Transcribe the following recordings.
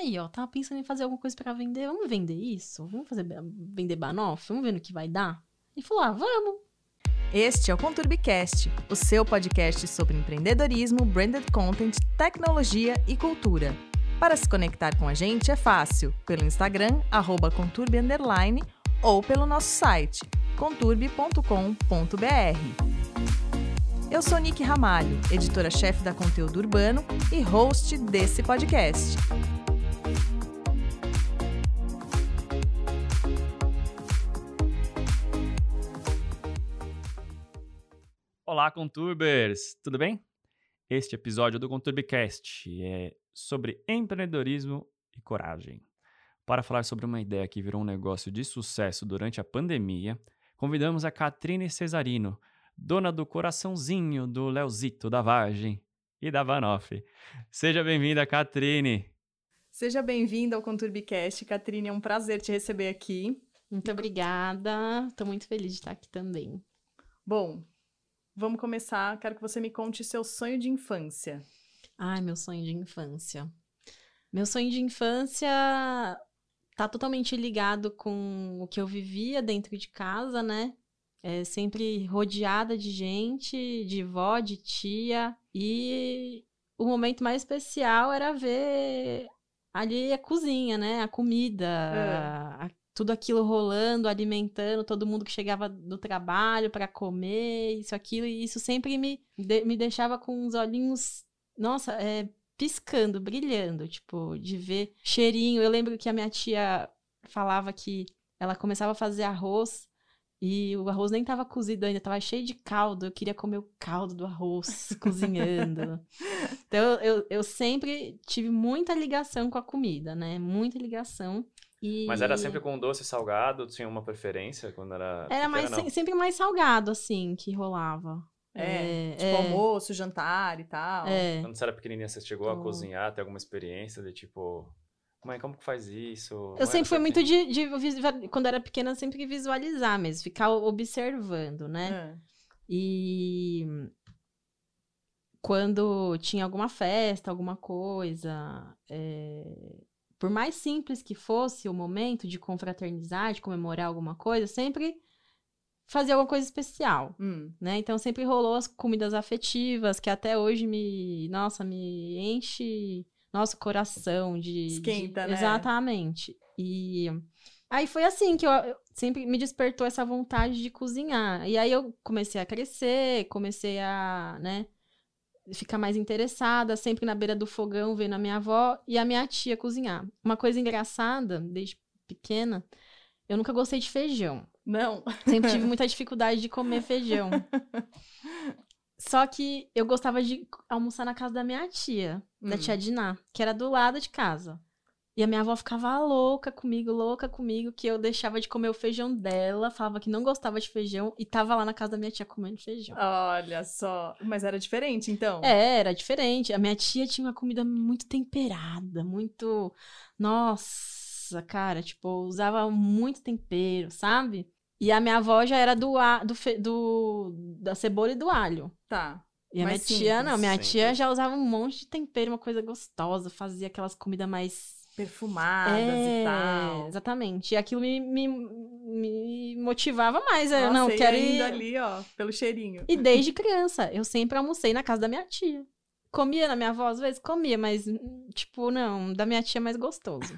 Aí, ó, tava pensando em fazer alguma coisa pra vender. Vamos vender isso? Vamos fazer vender banoffee? Vamos ver no que vai dar? E falou: ah, vamos. Este é o Conturbicast, o seu podcast sobre empreendedorismo, branded content, tecnologia e cultura. Para se conectar com a gente é fácil, pelo Instagram, arroba conturbi, ou pelo nosso site, conturbi.com.br. Eu sou Nick Ramalho, editora-chefe da Conteúdo Urbano e host desse podcast. Olá, Conturbers! Tudo bem? Este episódio do Conturbicast é sobre empreendedorismo e coragem. Para falar sobre uma ideia que virou um negócio de sucesso durante a pandemia, convidamos a Catrine Cesarino, dona do coraçãozinho do Leozito da Vargem e da Vanoff. Seja bem-vinda, Catrine! Seja bem-vinda ao Conturbicast, Catrine. É um prazer te receber aqui. Muito obrigada. Estou muito feliz de estar aqui também. Bom, vamos começar. Quero que você me conte seu sonho de infância. Ai, meu sonho de infância. Meu sonho de infância tá totalmente ligado com o que eu vivia dentro de casa, né? É sempre rodeada de gente, de vó, de tia. E o momento mais especial era ver ali a cozinha, né? A comida, é. a, tudo aquilo rolando, alimentando todo mundo que chegava do trabalho para comer, isso, aquilo. E isso sempre me, de, me deixava com os olhinhos, nossa, é, piscando, brilhando, tipo, de ver cheirinho. Eu lembro que a minha tia falava que ela começava a fazer arroz e o arroz nem estava cozido ainda, estava cheio de caldo. Eu queria comer o caldo do arroz cozinhando. Então eu, eu sempre tive muita ligação com a comida, né? Muita ligação. E... Mas era sempre com doce salgado? Tinha uma preferência quando era. Era mais, sempre mais salgado, assim, que rolava. É, é, tipo é. almoço, jantar e tal. É. Quando você era pequenininha, você chegou a cozinhar, ter alguma experiência de tipo, mãe, como que faz isso? Eu sempre fui muito de, de, quando era pequena, sempre visualizar mesmo, ficar observando, né? É. E quando tinha alguma festa, alguma coisa, é... por mais simples que fosse o momento de confraternizar, de comemorar alguma coisa, sempre fazer alguma coisa especial, hum. né? Então sempre rolou as comidas afetivas que até hoje me, nossa, me enche nosso coração de esquenta, de... né? Exatamente. E aí foi assim que eu, eu sempre me despertou essa vontade de cozinhar. E aí eu comecei a crescer, comecei a, né, ficar mais interessada, sempre na beira do fogão, vendo a minha avó e a minha tia cozinhar. Uma coisa engraçada, desde pequena, eu nunca gostei de feijão. Não. Sempre tive muita dificuldade de comer feijão. Só que eu gostava de almoçar na casa da minha tia, hum. da tia Diná, que era do lado de casa. E a minha avó ficava louca comigo, louca comigo, que eu deixava de comer o feijão dela, falava que não gostava de feijão e tava lá na casa da minha tia comendo feijão. Olha só. Mas era diferente, então? É, era diferente. A minha tia tinha uma comida muito temperada, muito. Nossa, cara, tipo, usava muito tempero, sabe? E a minha avó já era do, do, do da cebola e do alho. Tá. E a minha tia, não, minha tia já usava um monte de tempero, uma coisa gostosa, fazia aquelas comidas mais perfumadas é, e tal. Exatamente. E aquilo me, me, me motivava mais. Nossa, eu não quero ir ali, ó, pelo cheirinho. E desde criança, eu sempre almocei na casa da minha tia. Comia na minha avó às vezes, comia, mas tipo, não, da minha tia é mais gostoso.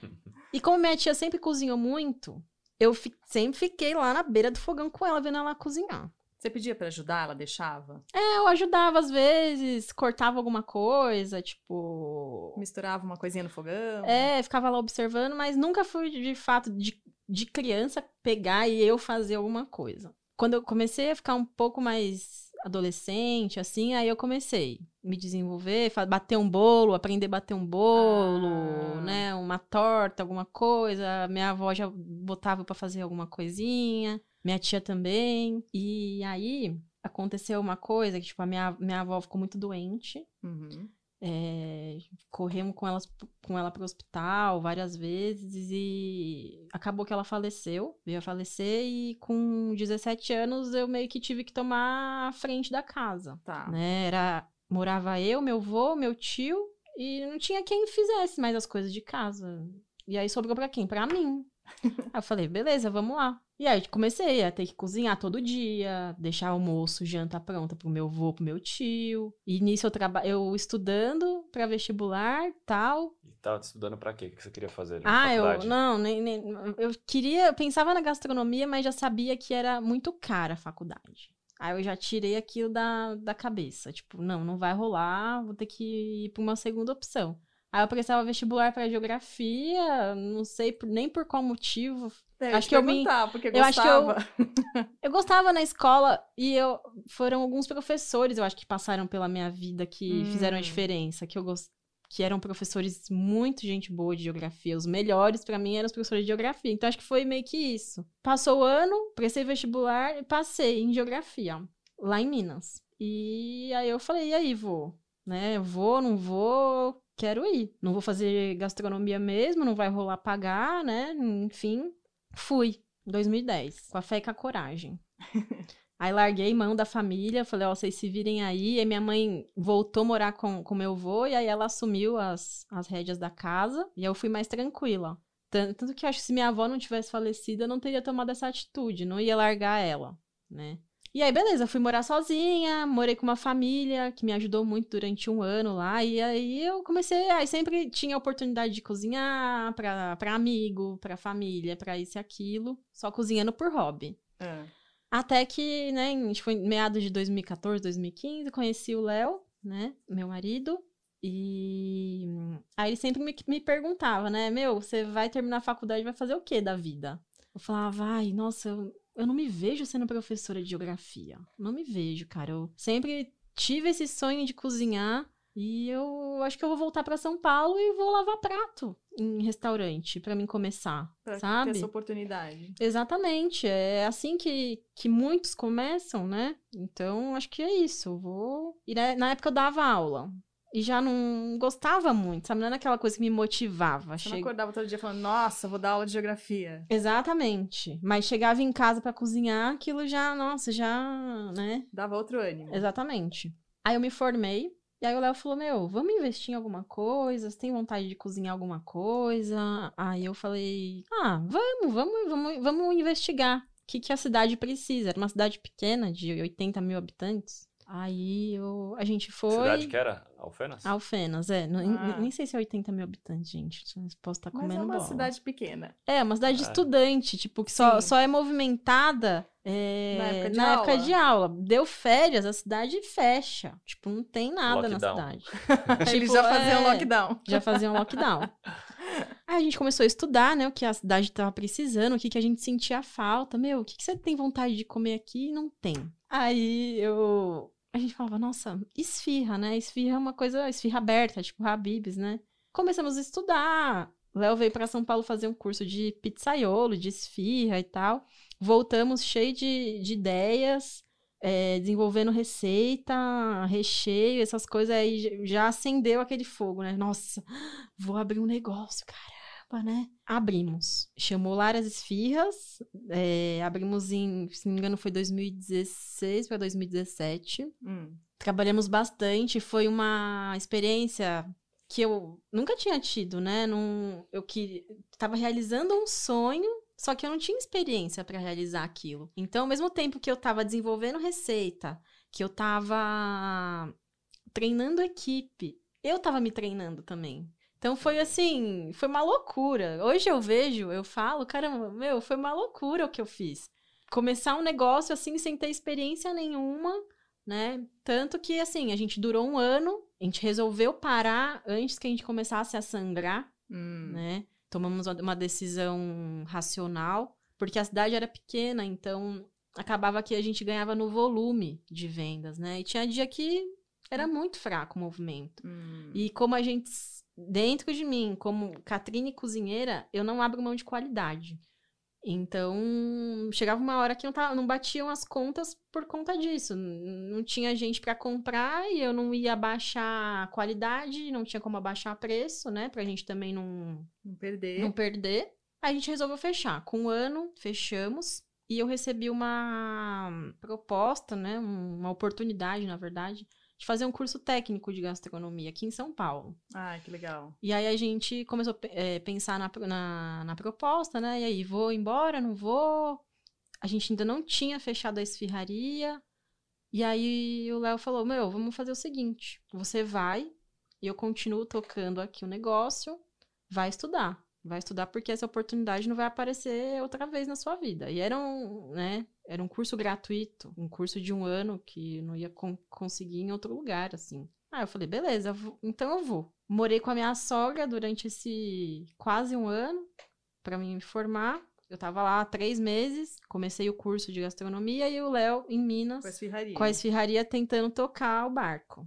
e como minha tia sempre cozinhou muito, eu fi sempre fiquei lá na beira do fogão com ela, vendo ela cozinhar. Você pedia para ajudar, ela deixava? É, eu ajudava às vezes, cortava alguma coisa, tipo. Misturava uma coisinha no fogão? É, ficava lá observando, mas nunca fui de fato de, de criança pegar e eu fazer alguma coisa. Quando eu comecei a ficar um pouco mais adolescente, assim, aí eu comecei a me desenvolver, bater um bolo, aprender a bater um bolo, ah. né, uma torta, alguma coisa. Minha avó já botava para fazer alguma coisinha, minha tia também. E aí aconteceu uma coisa que, tipo, a minha, minha avó ficou muito doente. Uhum. É, corremos com, elas, com ela para o hospital várias vezes e acabou que ela faleceu, veio a falecer e com 17 anos eu meio que tive que tomar a frente da casa. Tá. Né? Era, morava eu, meu avô, meu tio e não tinha quem fizesse mais as coisas de casa. E aí sobrou pra quem? Pra mim. aí eu falei, beleza, vamos lá. E aí comecei a ter que cozinhar todo dia, deixar almoço, janta pronta pro meu avô, pro meu tio. E nisso eu traba eu estudando pra vestibular, tal. E tava estudando pra quê? O que você queria fazer? ah, faculdade? eu não, nem, nem, eu queria, eu pensava na gastronomia, mas já sabia que era muito cara a faculdade. Aí eu já tirei aquilo da, da cabeça. Tipo, não, não vai rolar, vou ter que ir pra uma segunda opção. Aí eu prestava vestibular para geografia, não sei nem por qual motivo. É, acho que eu me porque eu gostava. acho que eu, eu gostava na escola e eu foram alguns professores, eu acho que passaram pela minha vida que hum. fizeram a diferença, que eu gost... que eram professores muito gente boa de geografia, os melhores para mim eram os professores de geografia. Então acho que foi meio que isso. Passou o ano, prestei vestibular e passei em geografia lá em Minas. E aí eu falei, e aí, vou, né? Vou, não vou, quero ir. Não vou fazer gastronomia mesmo, não vai rolar pagar, né? Enfim, fui. Em 2010, com a fé e com a coragem. aí larguei mão da família, falei, ó, oh, vocês se virem aí. E minha mãe voltou morar com, com meu avô, e aí ela assumiu as, as rédeas da casa, e eu fui mais tranquila. Tanto que eu acho que se minha avó não tivesse falecido, eu não teria tomado essa atitude, não ia largar ela, né? E aí, beleza, fui morar sozinha, morei com uma família que me ajudou muito durante um ano lá. E aí eu comecei, aí sempre tinha oportunidade de cozinhar pra, pra amigo, pra família, pra isso e aquilo. Só cozinhando por hobby. É. Até que, né, tipo, em meados de 2014, 2015, conheci o Léo, né, meu marido. E aí ele sempre me, me perguntava, né, meu, você vai terminar a faculdade, vai fazer o quê da vida? Eu falava, vai, nossa, eu eu não me vejo sendo professora de geografia. Não me vejo, cara. Eu sempre tive esse sonho de cozinhar e eu acho que eu vou voltar para São Paulo e vou lavar prato em restaurante para mim começar, pra sabe? Ter essa oportunidade. Exatamente, é assim que, que muitos começam, né? Então, acho que é isso. Eu vou. E na época eu dava aula e já não gostava muito, sabe? Não era aquela coisa que me motivava. Você che... não acordava todo dia falando, nossa, vou dar aula de geografia. Exatamente. Mas chegava em casa para cozinhar, aquilo já, nossa, já, né? Dava outro ânimo. Exatamente. Aí eu me formei, e aí o Léo falou, meu, vamos investir em alguma coisa? Você tem vontade de cozinhar alguma coisa? Aí eu falei, ah, vamos, vamos, vamos, vamos investigar. O que, que a cidade precisa? Era uma cidade pequena, de 80 mil habitantes. Aí eu, a gente foi. Cidade que era? Alfenas? Alfenas, é. ah. Nem sei se é 80 mil habitantes, gente. Posso estar tá comendo. Mas é uma bola. cidade pequena. É, uma cidade de é. estudante, tipo, que só, só é movimentada é, na, época de, na época de, aula. Deu férias, a cidade fecha. Tipo, não tem nada lockdown. na cidade. Eles tipo, já faziam é, lockdown. Já faziam lockdown. Aí a gente começou a estudar, né, o que a cidade estava precisando, o que, que a gente sentia falta. Meu, o que, que você tem vontade de comer aqui e não tem? Aí eu a gente falava, nossa, esfirra, né? Esfirra é uma coisa, esfirra aberta, tipo Habibs, né? Começamos a estudar. Léo veio para São Paulo fazer um curso de pizzaiolo, de esfirra e tal. Voltamos cheio de, de ideias, é, desenvolvendo receita, recheio, essas coisas aí. Já acendeu aquele fogo, né? Nossa, vou abrir um negócio, cara né? Abrimos. Chamou Laras Esfirras. É, abrimos em, se não me engano, foi 2016 para 2017. Hum. Trabalhamos bastante. Foi uma experiência que eu nunca tinha tido, né? Num, eu que estava realizando um sonho, só que eu não tinha experiência para realizar aquilo. Então, ao mesmo tempo que eu estava desenvolvendo receita, que eu estava treinando equipe, eu estava me treinando também. Então foi assim, foi uma loucura. Hoje eu vejo, eu falo, caramba, meu, foi uma loucura o que eu fiz. Começar um negócio assim sem ter experiência nenhuma, né? Tanto que assim, a gente durou um ano, a gente resolveu parar antes que a gente começasse a sangrar, hum. né? Tomamos uma decisão racional, porque a cidade era pequena, então acabava que a gente ganhava no volume de vendas, né? E tinha dia que era muito fraco o movimento. Hum. E como a gente dentro de mim, como Catrine cozinheira, eu não abro mão de qualidade. Então, chegava uma hora que não, tava, não batiam as contas por conta disso. Não tinha gente para comprar e eu não ia abaixar a qualidade, não tinha como abaixar preço, né? Pra gente também não, não perder. Não perder. A gente resolveu fechar. Com um ano, fechamos. E eu recebi uma proposta, né? Uma oportunidade, na verdade, de fazer um curso técnico de gastronomia aqui em São Paulo. Ah, que legal. E aí a gente começou a é, pensar na, na, na, proposta, né? E aí, vou embora, não vou? A gente ainda não tinha fechado a esfirraria. E aí o Léo falou: Meu, vamos fazer o seguinte: você vai, e eu continuo tocando aqui o negócio, vai estudar. Vai estudar porque essa oportunidade não vai aparecer outra vez na sua vida. E era um, né, era um curso gratuito, um curso de um ano que não ia con conseguir em outro lugar, assim. Ah, eu falei, beleza, vou, então eu vou. Morei com a minha sogra durante esse quase um ano para me formar. Eu tava lá há três meses, comecei o curso de gastronomia e o Léo em Minas com a esfirraria, com a esfirraria tentando tocar o barco.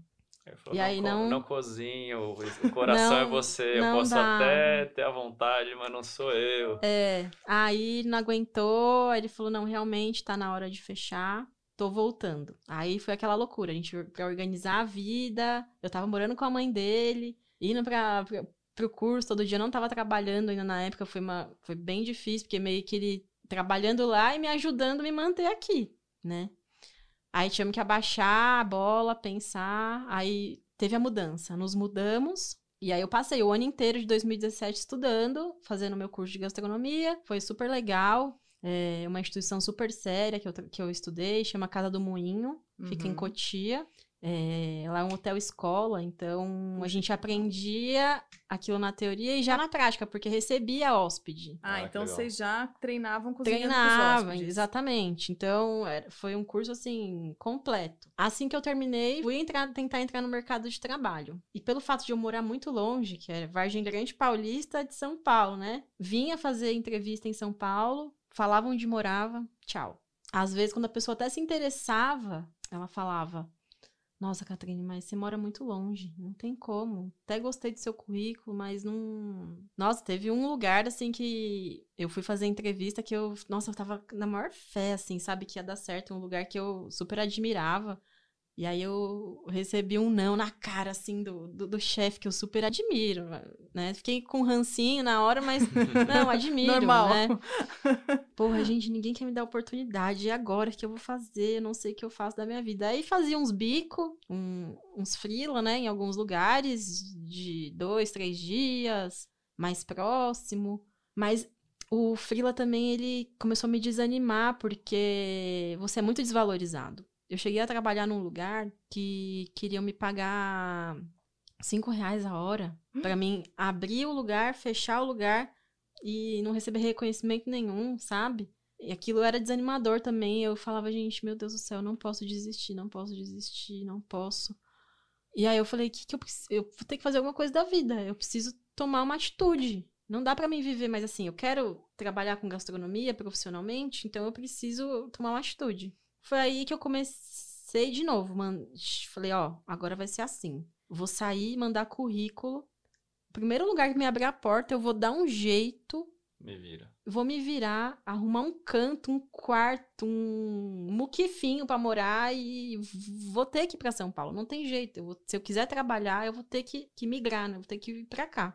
Falou, e aí não, não... não cozinho, o coração é não, é você, eu posso dá. até ter a vontade, mas não sou eu. É, aí não aguentou, aí ele falou, não, realmente tá na hora de fechar, tô voltando. Aí foi aquela loucura, a gente pra organizar a vida, eu tava morando com a mãe dele, indo pra, pra, pro curso todo dia, não tava trabalhando ainda na época, foi, uma, foi bem difícil, porque meio que ele trabalhando lá e me ajudando a me manter aqui, né? Aí tivemos que abaixar a bola, pensar. Aí teve a mudança. Nos mudamos. E aí eu passei o ano inteiro de 2017 estudando, fazendo meu curso de gastronomia. Foi super legal. É uma instituição super séria que eu, que eu estudei, chama Casa do Moinho, uhum. fica em uhum. Cotia. É, lá é um hotel escola, então a gente aprendia aquilo na teoria e já na prática, porque recebia hóspede. Ah, ah então vocês já treinavam cozinhando Treinavam, exatamente. Então era, foi um curso assim completo. Assim que eu terminei, fui entrar, tentar entrar no mercado de trabalho. E pelo fato de eu morar muito longe, que era Vargem Grande Paulista de São Paulo, né? Vinha fazer entrevista em São Paulo, falava onde morava, tchau. Às vezes quando a pessoa até se interessava, ela falava nossa, Catrine, mas você mora muito longe, não tem como. Até gostei do seu currículo, mas não. Nossa, teve um lugar assim que eu fui fazer entrevista que eu, nossa, eu tava na maior fé, assim, sabe, que ia dar certo, um lugar que eu super admirava. E aí eu recebi um não na cara, assim, do, do, do chefe, que eu super admiro, né? Fiquei com rancinho na hora, mas não, admiro, Normal. né? Porra, gente, ninguém quer me dar oportunidade. E agora que eu vou fazer? Eu não sei o que eu faço da minha vida. Aí fazia uns bico, um, uns frila, né? Em alguns lugares, de dois, três dias, mais próximo. Mas o frila também, ele começou a me desanimar, porque você é muito desvalorizado. Eu cheguei a trabalhar num lugar que queriam me pagar cinco reais a hora hum? para mim abrir o lugar, fechar o lugar e não receber reconhecimento nenhum, sabe? E aquilo era desanimador também. Eu falava, gente, meu Deus do céu, não posso desistir, não posso desistir, não posso. E aí eu falei, que que eu preciso? Eu vou ter que fazer alguma coisa da vida. Eu preciso tomar uma atitude. Não dá para mim viver mais assim. Eu quero trabalhar com gastronomia profissionalmente, então eu preciso tomar uma atitude. Foi aí que eu comecei de novo. Man... Falei, ó, agora vai ser assim. Vou sair, mandar currículo. Primeiro lugar que me abrir a porta, eu vou dar um jeito. Me vira. Vou me virar, arrumar um canto, um quarto, um muquifinho para morar e vou ter que ir para São Paulo. Não tem jeito. Eu vou... se eu quiser trabalhar, eu vou ter que, que migrar, né? vou ter que vir para cá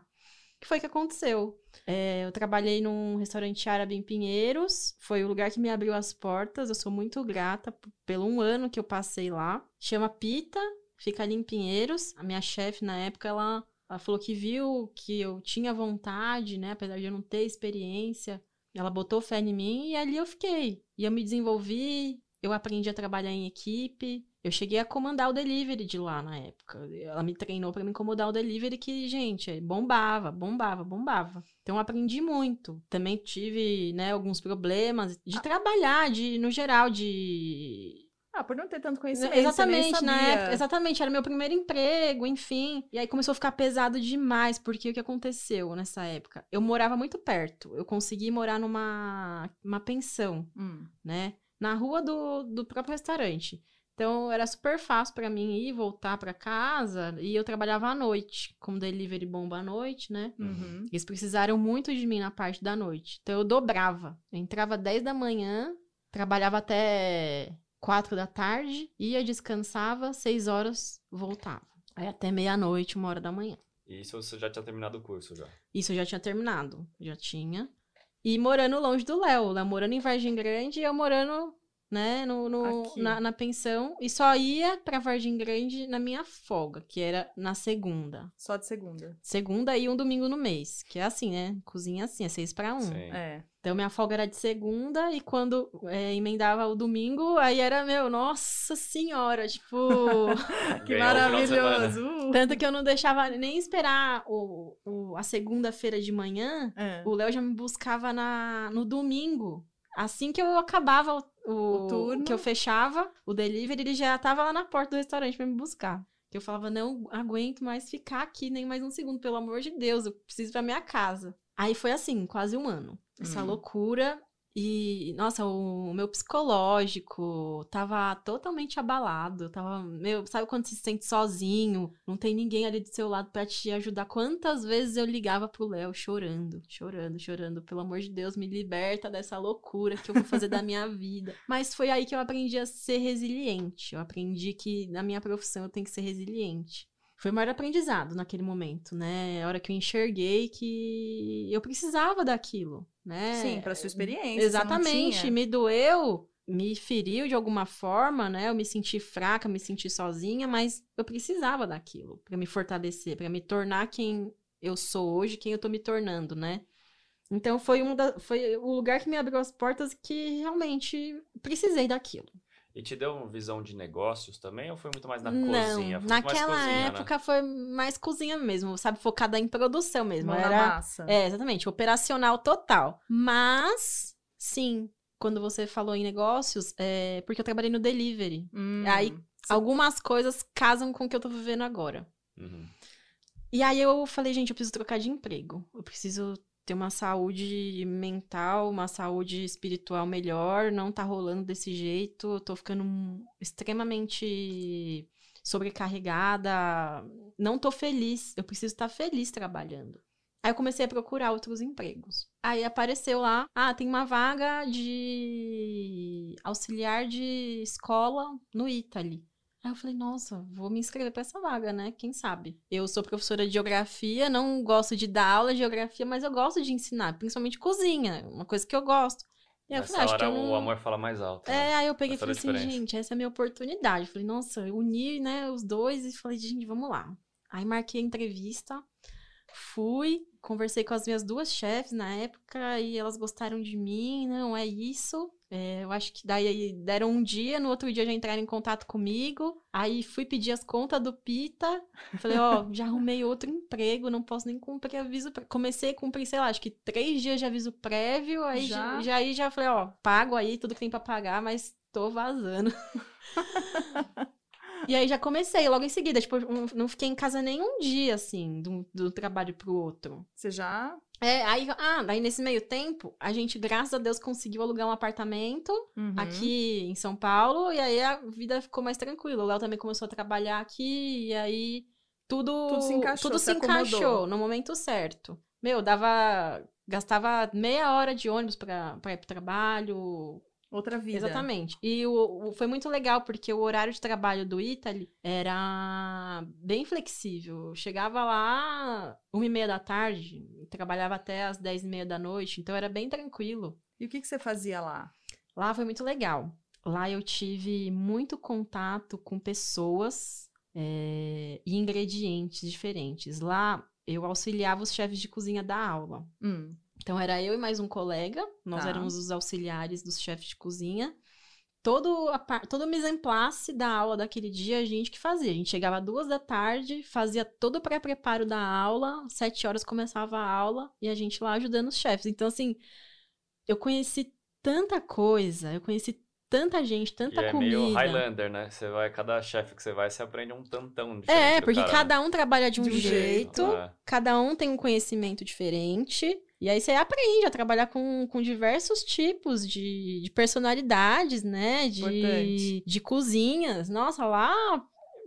que foi que aconteceu? É, eu trabalhei num restaurante árabe em Pinheiros, foi o lugar que me abriu as portas. Eu sou muito grata pelo um ano que eu passei lá. Chama Pita, fica ali em Pinheiros. A minha chefe na época, ela, ela falou que viu que eu tinha vontade, né? Apesar de eu não ter experiência. Ela botou fé em mim e ali eu fiquei. E eu me desenvolvi, eu aprendi a trabalhar em equipe. Eu cheguei a comandar o delivery de lá na época. Ela me treinou para me incomodar o delivery que, gente, bombava, bombava, bombava. Então aprendi muito. Também tive, né, alguns problemas de ah. trabalhar, de no geral de ah, por não ter tanto conhecimento. Exatamente, na época, exatamente, era meu primeiro emprego, enfim. E aí começou a ficar pesado demais, porque o que aconteceu nessa época? Eu morava muito perto. Eu consegui morar numa uma pensão, hum. né? Na rua do, do próprio restaurante. Então era super fácil para mim ir voltar para casa e eu trabalhava à noite, com delivery bomba à noite, né? Uhum. Eles precisaram muito de mim na parte da noite. Então eu dobrava. Eu entrava 10 da manhã, trabalhava até 4 da tarde, ia, descansava, 6 horas, voltava. Aí até meia-noite, uma hora da manhã. E isso você já tinha terminado o curso já? Isso eu já tinha terminado, já tinha. E morando longe do Léo, Léo morando em Vargem Grande e eu morando né, no, no na, na pensão e só ia pra Vargem Grande na minha folga, que era na segunda. Só de segunda. Segunda e um domingo no mês, que é assim, né? Cozinha assim, é seis pra um. Sim. É. Então minha folga era de segunda e quando é, emendava o domingo, aí era meu, nossa senhora, tipo, Que maravilhoso. Uh. tanto que eu não deixava nem esperar o, o- a segunda-feira de manhã, É. o Léo já me buscava na, no domingo. Assim que eu acabava o, o- turno. que eu fechava o delivery, ele já tava lá na porta do restaurante pra me buscar. Que eu falava, não aguento mais ficar aqui nem mais um segundo, pelo amor de Deus, eu preciso ir pra minha casa. Aí foi assim, quase um ano. Essa Hum. loucura. E, nossa, o meu psicológico tava totalmente abalado. Tava, meu, sabe quando você se sente sozinho? Não tem ninguém ali do seu lado pra te ajudar. Quantas vezes eu ligava pro Léo chorando, chorando, chorando. Pelo amor de Deus, me liberta dessa loucura que eu vou fazer da minha vida. Mas foi aí que eu aprendi a ser resiliente. Eu aprendi que na minha profissão eu tenho que ser resiliente. Foi o maior aprendizado naquele momento, né? A hora que eu enxerguei que eu precisava daquilo, né? Sim, pra sua experiência. Exatamente, me doeu, me feriu de alguma forma, né? Eu me senti fraca, me senti sozinha, mas eu precisava daquilo pra me fortalecer, pra me tornar quem eu sou hoje, quem eu tô me tornando, né? Então foi um da, foi o lugar que me abriu as portas que realmente precisei daquilo. E te deu uma visão de negócios também ou foi muito mais na Não, cozinha? Foi naquela cozinha, né? época foi mais cozinha mesmo, sabe? Focada em produção mesmo. Mão Era, massa. é, exatamente, operacional total. Mas, sim, quando você falou em negócios, é porque eu trabalhei no delivery. Hum, Aí, Algumas coisas casam com o que eu tô vivendo agora. Uhum. E aí eu falei, gente, eu preciso trocar de emprego. Eu preciso ter uma saúde mental, uma saúde espiritual melhor. Não tá rolando desse jeito. Eu tô ficando extremamente sobrecarregada. Não tô feliz. Eu preciso estar feliz trabalhando. Aí eu comecei a procurar outros empregos. Aí apareceu lá, ah, tem uma vaga de auxiliar de escola no Italy. Aí eu falei, nossa, vou me inscrever pra essa vaga, né? Quem sabe? Eu sou professora de geografia, não gosto de dar aula de geografia, mas eu gosto de ensinar, principalmente cozinha, uma coisa que eu gosto. E aí eu falei, acho que hora eu não... o amor fala mais alto. né? É, aí eu peguei e falei assim, gente, essa é a minha oportunidade. Eu falei, nossa, eu uni, né, os dois e falei, gente, vamos lá. Aí marquei a entrevista, fui, conversei com as minhas duas chefes na época e elas gostaram de mim, não é isso. É, eu acho que daí deram um dia, no outro dia já entraram em contato comigo. Aí fui pedir as contas do Pita. Falei, ó, já arrumei outro emprego, não posso nem cumprir aviso. pré- Comecei a cumprir, sei lá, acho que três dias de aviso prévio. Aí Já? já, aí já falei, ó, pago aí tudo que tem pra pagar, mas tô vazando. e aí já comecei logo em seguida. Tipo, não- não fiquei em casa nem um dia, assim, do, do trabalho pro outro. Você já. É, aí, ah, daí nesse meio tempo, a gente, graças a Deus, conseguiu alugar um apartamento Uhum. aqui em São Paulo, e aí a vida ficou mais tranquila. O Léo também começou a trabalhar aqui, e aí tudo, Tudo se encaixou, tudo se se encaixou no momento certo. Meu, dava. Gastava meia hora de ônibus pra, pra ir pro trabalho. Outra vida. Exatamente. E o, o- foi muito legal, porque o horário de trabalho do Italy era bem flexível. Eu chegava lá uma e meia da tarde, trabalhava até as dez e meia da noite, então era bem tranquilo. E o que, que você fazia lá? Lá foi muito legal. Lá eu tive muito contato com pessoas é, e ingredientes diferentes. Lá eu auxiliava os chefes de cozinha da aula. Hum. Então era eu e mais um colega, nós Tá. éramos os auxiliares dos chefes de cozinha. Todo, a, todo o mise en place da aula daquele dia a gente que fazia. A gente chegava às duas da tarde, fazia todo o pré-preparo da aula, sete horas começava a aula e a gente lá ajudando os chefes. Então, assim, eu conheci tanta coisa, eu conheci tanta gente, tanta E é comida. meio Highlander, né? Você vai, cada chefe que você vai, você aprende um tantão diferente. É, porque cara, cada um trabalha de um, De um jeito, jeito. É. cada um tem um conhecimento diferente. E aí você aprende a trabalhar com, com diversos tipos de, de personalidades, né? De, Importante. de cozinhas. Nossa, lá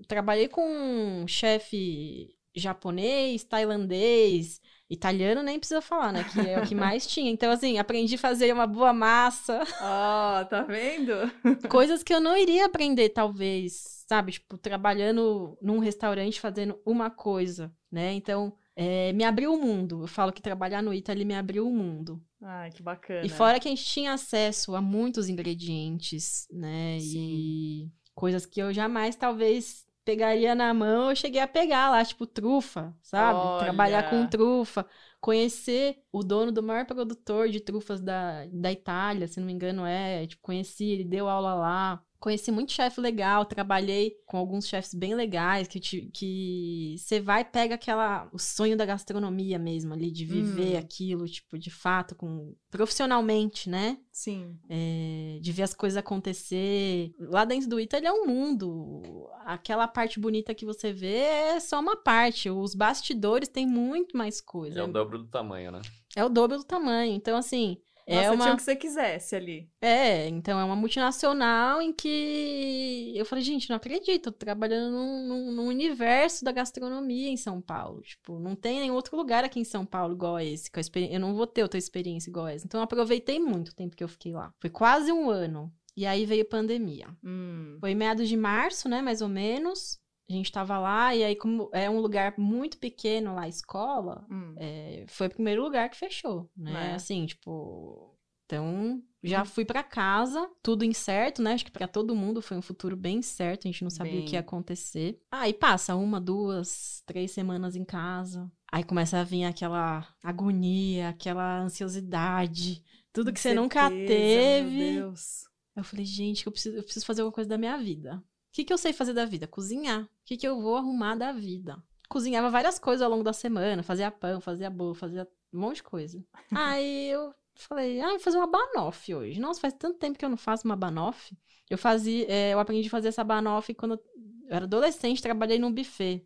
trabalhei com um chefe japonês, tailandês, italiano nem precisa falar, né? Que é o que mais tinha. Então, assim, aprendi a fazer uma boa massa. Ó, tá vendo? Coisas que eu não iria aprender, talvez, sabe? Tipo, trabalhando num restaurante fazendo uma coisa, né? Então, é, me abriu o mundo. Eu falo que trabalhar no Ita, ele me abriu o mundo. Ai, que bacana. E fora que a gente tinha acesso a muitos ingredientes, né? Sim. E coisas que eu jamais, talvez, pegaria na mão. Eu cheguei a pegar lá, tipo, trufa, sabe? Olha. Trabalhar com trufa. Conhecer o dono do maior produtor de trufas da, da Itália, se não me engano, é. Tipo, conheci, ele deu aula lá. Conheci muito chefe legal, trabalhei com alguns chefes bem legais, que te- que você vai e pega aquela o sonho da gastronomia mesmo ali, de viver Hum. aquilo, tipo, de fato, com profissionalmente, né? Sim. É, de ver as coisas acontecer. Lá dentro do Ita, ele é um mundo. Aquela parte bonita que você vê é só uma parte. Os bastidores têm muito mais coisa. É o dobro do tamanho, né? É o dobro do tamanho. Então, assim. Nossa, é uma... tinha o que você quisesse ali. É, então é uma multinacional em que eu falei, gente, não acredito, eu tô trabalhando num, num- num universo da gastronomia em São Paulo. Tipo, não tem nenhum outro lugar aqui em São Paulo igual esse. Com a experi- Eu não vou ter outra experiência igual essa. Então eu aproveitei muito o tempo que eu fiquei lá. Foi quase um ano. E aí veio pandemia. Hum. Foi meados de março, né, mais ou menos. A gente tava lá, e aí, como é um lugar muito pequeno lá, a escola, Hum. é, foi o primeiro lugar que fechou, né? É. Assim, tipo. Então, já fui pra casa, tudo incerto, né? Acho que pra todo mundo foi um futuro bem incerto, a gente não sabia o que Bem. ia acontecer. Aí passa uma, duas, três semanas em casa. Aí começa a vir aquela agonia, aquela ansiosidade, tudo que você nunca teve. Meu Deus. Eu falei, gente, eu preciso, eu preciso fazer alguma coisa da minha vida. O que, que eu sei fazer da vida? Cozinhar. O que, que eu vou arrumar da vida? Cozinhava várias coisas ao longo da semana, fazia pão, fazia bolo, fazia um monte de coisa. Aí eu falei, ah, vou fazer uma banoffee hoje. Nossa, faz tanto tempo que eu não faço uma banoffee. Eu fazia, é, eu aprendi a fazer essa banoffee quando eu era adolescente, trabalhei num buffet.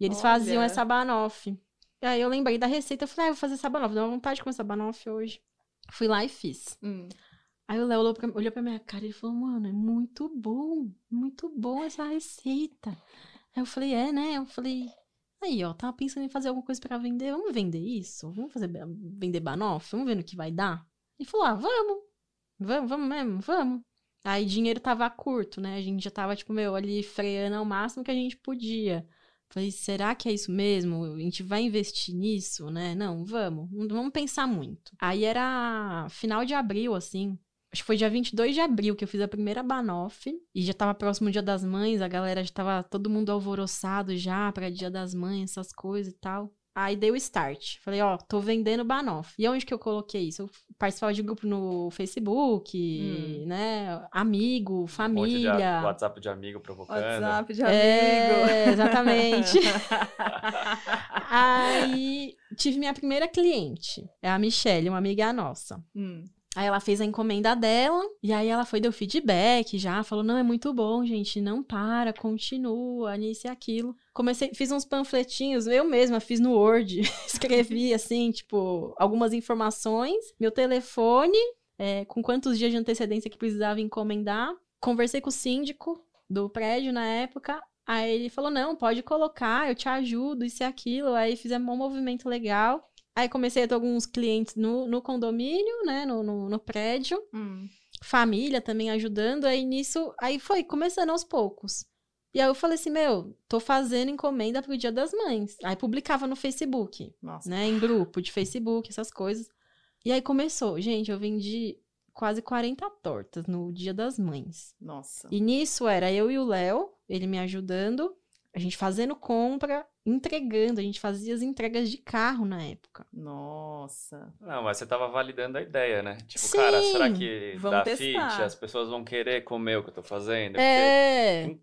E eles faziam Olha. essa banoffee. Aí eu lembrei da receita, eu falei, ah, eu vou fazer essa banoffee. Deu uma vontade de comer essa banoffee hoje. Fui lá e fiz. Hum. Aí o Léo olhou pra, olhou pra minha cara e falou, mano, é muito bom, muito bom essa receita. Aí eu falei, é, né? Eu falei, aí, ó, tava pensando em fazer alguma coisa pra vender, vamos vender isso? Vamos fazer, vender banoffee? Vamos ver no que vai dar? Ele falou, ah, vamos, vamos, vamos mesmo, vamos. Aí dinheiro tava curto, né? A gente já tava, tipo, meu, ali freando ao máximo que a gente podia. Falei, será que é isso mesmo? A gente vai investir nisso, né? Não, vamos, não vamos pensar muito. Aí era final de abril, assim. Acho que foi dia 22 de abril que eu fiz a primeira Banoff. E já tava próximo o dia das mães, a galera já tava todo mundo alvoroçado já pra dia das mães, essas coisas e tal. Aí dei o start. Falei, ó, tô vendendo Banoff. E onde que eu coloquei isso? Eu participava de grupo no Facebook, Hum. né? Amigo, Um monte de família. a- WhatsApp de amigo provocando. WhatsApp de amigo. É, exatamente. Aí tive minha primeira cliente. É a Michelle, uma amiga nossa. Hum. Aí ela fez a encomenda dela, e aí ela foi, deu feedback já, falou, não, é muito bom, gente, não para, continua, nisso e aquilo. Comecei, fiz uns panfletinhos, eu mesma fiz no Word, escrevi, assim, tipo, algumas informações, meu telefone, é, com quantos dias de antecedência que precisava encomendar. Conversei com o síndico do prédio na época, aí ele falou, não, pode colocar, eu te ajudo, isso e aquilo. Aí fizemos um movimento legal. Aí comecei a ter alguns clientes no, no condomínio, né, no, no, no prédio. Hum. Família também ajudando. Aí nisso, aí foi começando aos poucos. E aí eu falei assim, meu, tô fazendo encomenda pro Dia das Mães. Aí publicava no Facebook, Nossa. né, em grupo de Facebook, essas coisas. E aí começou. Gente, eu vendi quase 40 tortas no Dia das Mães. Nossa. E nisso era eu e o Léo, ele me ajudando, a gente fazendo compra, entregando. A gente fazia as entregas de carro na época. Nossa. Não, mas você tava validando a ideia, né? Tipo, Sim, cara, será que vamos dá testar. fit? As pessoas vão querer comer o que eu tô fazendo? Porque É.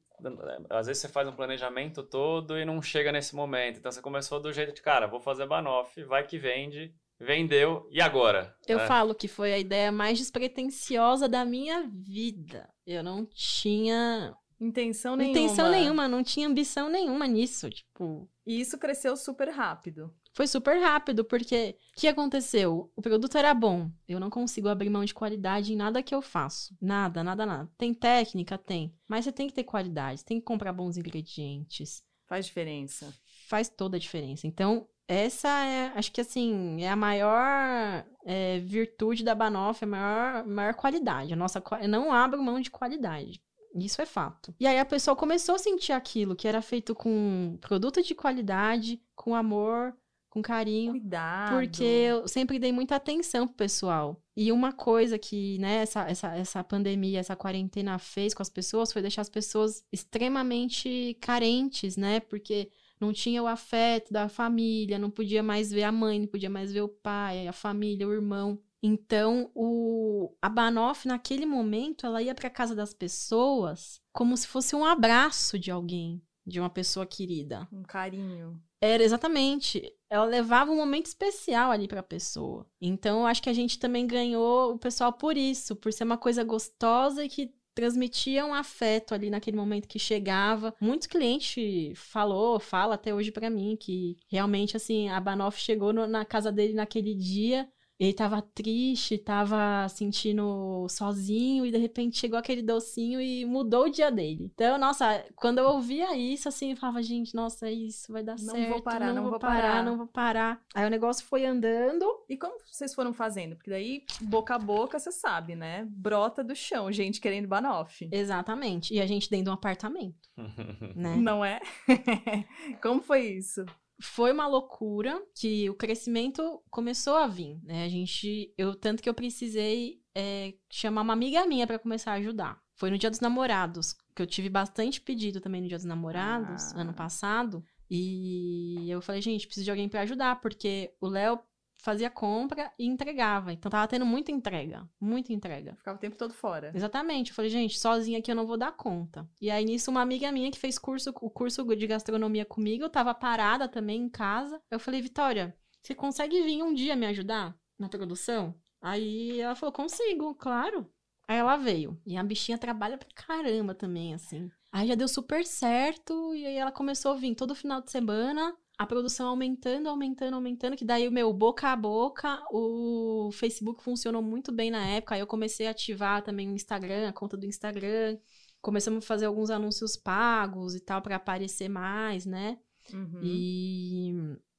Às vezes você faz um planejamento todo e não chega nesse momento. Então você começou do jeito de, cara, vou fazer banoff, vai que vende, vendeu, e agora? Eu É. falo que foi a ideia mais despretensiosa da minha vida. Eu não tinha Intenção nenhuma. intenção nenhuma, não tinha ambição nenhuma nisso. Tipo, E isso cresceu super rápido. foi super rápido, porque o que aconteceu? O produto era bom. Eu não consigo abrir mão de qualidade em nada que eu faço. Nada, nada, nada. Tem técnica? Tem. Mas você tem que ter qualidade, tem que comprar bons ingredientes. Faz diferença. faz toda a diferença. Então, essa é, acho que assim, é a maior é, virtude da Banoff, a maior, maior qualidade. A nossa, eu não abro mão de qualidade. Isso é fato. E aí a pessoa começou a sentir aquilo, que era feito com produto de qualidade, com amor, com carinho. Cuidado. Porque eu sempre dei muita atenção pro pessoal. E uma coisa que, né, essa, essa, essa pandemia, essa quarentena fez com as pessoas foi deixar as pessoas extremamente carentes, né? Porque não tinha o afeto da família, não podia mais ver a mãe, não podia mais ver o pai, a família, o irmão. Então, o, a Banoff, naquele momento, ela ia para casa das pessoas como se fosse um abraço de alguém, de uma pessoa querida. Um carinho. Era exatamente. Ela levava um momento especial ali para a pessoa. Então, eu acho que a gente também ganhou o pessoal por isso, por ser uma coisa gostosa e que transmitia um afeto ali naquele momento que chegava. Muitos clientes falou, fala até hoje para mim que realmente assim, a Banoff chegou no, na casa dele naquele dia ele tava triste, tava sentindo sozinho e de repente chegou aquele docinho e mudou o dia dele. Então, nossa, quando eu ouvia isso, assim, eu falava, gente, nossa, isso vai dar Não certo. vou parar, não, não vou vou parar, parar. não vou parar. Aí o negócio foi andando. E como vocês foram fazendo? Porque daí, boca a boca, você sabe, né? Brota do chão, gente querendo banoff. Exatamente. E a gente dentro de um apartamento, né? Não é? como foi isso? Foi uma loucura que o crescimento começou a vir, né? A gente, eu tanto que eu precisei é, chamar uma amiga minha para começar a ajudar. Foi no Dia dos Namorados que eu tive bastante pedido também no Dia dos Namorados Ah. ano passado e eu falei gente preciso de alguém para ajudar porque o Léo fazia compra e entregava, então tava tendo muita entrega, muita entrega. Ficava o tempo todo fora. Exatamente. Eu falei, gente, sozinha aqui eu não vou dar conta. E aí, nisso, uma amiga minha que fez curso, o curso de gastronomia comigo, eu tava parada também em casa. Eu falei, Vitória, você consegue vir um dia me ajudar na produção? Aí ela falou, consigo, claro. Aí ela veio. E a bichinha trabalha pra caramba também, assim. Aí já deu super certo. E aí ela começou a vir todo final de semana. A produção aumentando, aumentando, aumentando. Que daí o meu boca a boca, o Facebook funcionou muito bem na época. Aí eu comecei a ativar também o Instagram, a conta do Instagram. Começamos a fazer alguns anúncios pagos e tal, pra aparecer mais, né? Uhum. E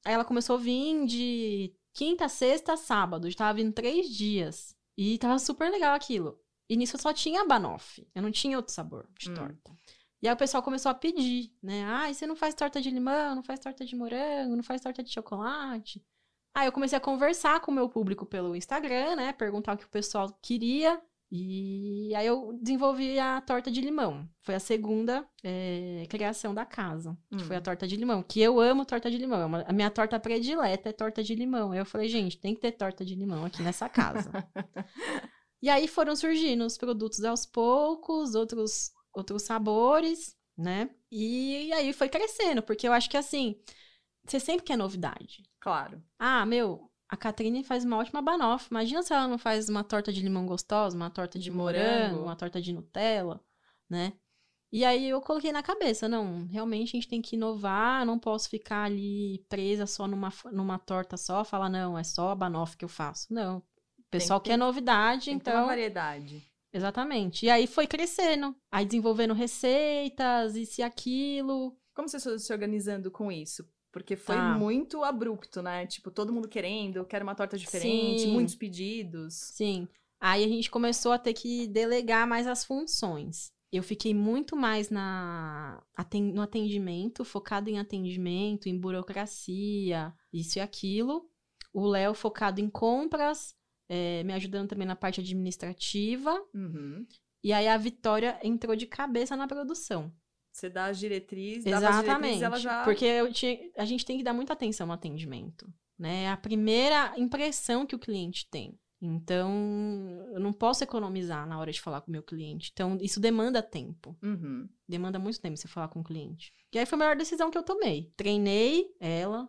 aí ela começou a vir de quinta, sexta, sábado. Tava vindo três dias. E tava super legal aquilo. E nisso eu só tinha banoff. Eu não tinha outro sabor de Hum. torta. E aí o pessoal começou a pedir, né? Ai, você não faz torta de limão, não faz torta de morango, não faz torta de chocolate. Aí eu comecei a conversar com o meu público pelo Instagram, né? Perguntar o que o pessoal queria. E aí eu desenvolvi a torta de limão. Foi a segunda eh, criação da casa. Que foi a Hum. torta de limão. Que eu amo torta de limão. É uma- A minha torta predileta é torta de limão. Aí eu falei, gente, tem que ter torta de limão aqui nessa casa. e aí foram surgindo os produtos aos poucos, outros, outros sabores, né? E, aí foi crescendo, porque eu acho que assim, você sempre quer novidade. Claro. Ah, meu, a Catrine faz uma ótima banoffee. Imagina se ela não faz uma torta de limão gostosa, uma torta de De morango, morango. uma torta de Nutella, né? E aí eu coloquei na cabeça, não, realmente a gente tem que inovar, não posso ficar ali presa só numa, numa torta só, falar, não, é só a banoffee que eu faço. Não. O pessoal ter- quer novidade, Tem que então. variedade. Exatamente. E aí foi crescendo. Aí desenvolvendo receitas, isso e aquilo. Como você está se organizando com isso? Porque foi Tá. muito abrupto, né? Tipo, todo mundo querendo, quero uma torta diferente, Sim. muitos pedidos. Sim. Aí a gente começou a ter que delegar mais as funções. Eu fiquei muito mais na, no atendimento, focado em atendimento, em burocracia, isso e aquilo. O Léo focado em compras, eh, me ajudando também na parte administrativa. Uhum. E aí a Vitória entrou de cabeça na produção. Você dá as diretrizes, diretrizes, Exatamente. ela já... Porque tinha, a gente tem que dar muita atenção no atendimento. Né? É a primeira impressão que o cliente tem. Então, eu não posso economizar na hora de falar com o meu cliente. Então, isso demanda tempo. Uhum. Demanda muito tempo você falar com o cliente. E aí foi a melhor decisão que eu tomei. Treinei ela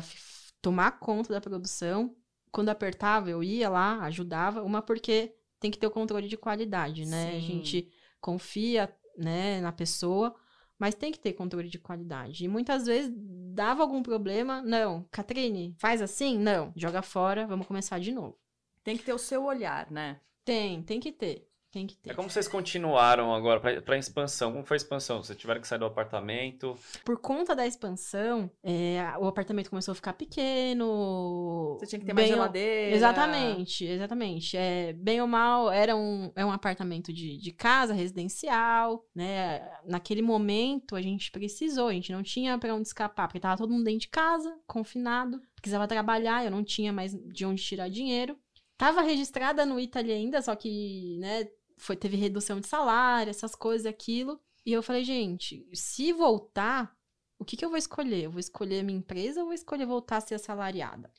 f- tomar conta da produção. Quando apertava, eu ia lá, ajudava. Uma porque tem que ter o controle de qualidade, né? A Sim. gente confia, né, na pessoa, mas tem que ter controle de qualidade. E muitas vezes dava algum problema. Não, Catrine, faz assim? Não, joga fora, vamos começar de novo. Tem que ter o seu olhar, né? Tem, tem que ter. Tem que ter. É como vocês continuaram agora pra, pra expansão? Como foi a expansão? Vocês tiveram que sair do apartamento? Por conta da expansão, é, o apartamento começou a ficar pequeno. Você tinha que ter bem mais ou- geladeira. Exatamente, exatamente. É, bem ou mal, era um, é um apartamento de, de casa, residencial, né? Naquele momento, a gente precisou, a gente não tinha pra onde escapar, porque tava todo mundo dentro de casa, confinado, precisava trabalhar, eu não tinha mais de onde tirar dinheiro. Tava registrada no Italy ainda, só que, né, foi, teve redução de salário, essas coisas, aquilo. E eu falei, gente, se voltar, o que, que eu vou escolher? Eu vou escolher a minha empresa ou vou escolher voltar a ser assalariada?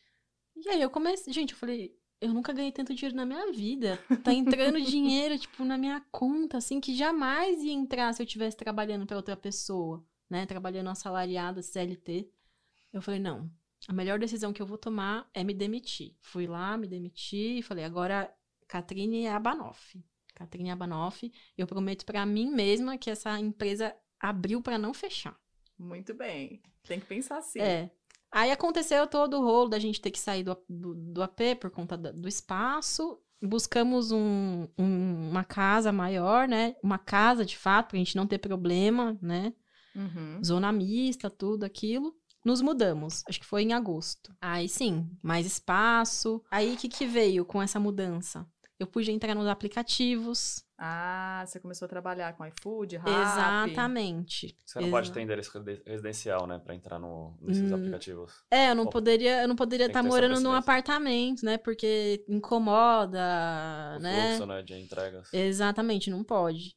E aí eu comecei, gente, eu falei, eu nunca ganhei tanto dinheiro na minha vida. Tá entrando dinheiro, tipo, na minha conta, assim, que jamais ia entrar se eu estivesse trabalhando para outra pessoa, né? Trabalhando assalariada, CLT. Eu falei, não, a melhor decisão que eu vou tomar é me demitir. Fui lá, me demiti e falei, agora, Catrine Abanoff. Catrine Abanoff, eu prometo para mim mesma que essa empresa abriu para não fechar. Muito bem. Tem que pensar assim. É. Aí aconteceu todo o rolo da gente ter que sair do, do, do AP por conta da- do espaço. Buscamos um- um- uma casa maior, né? Uma casa de fato, pra gente não ter problema, né? Uhum. Zona mista, tudo aquilo. Nos mudamos. Acho que foi em agosto. Aí sim, mais espaço. Aí o que, que veio com essa mudança? Eu pude entrar nos aplicativos. Ah, você começou a trabalhar com iFood, Rappi. Exatamente. Você não pode ter endereço residen- residencial, né? Pra entrar no, nesses Hum, aplicativos. É, eu não Pô, poderia, eu não poderia estar essa morando num apartamento, né? Porque incomoda, O né? fluxo, né? De entregas. Exatamente, não pode.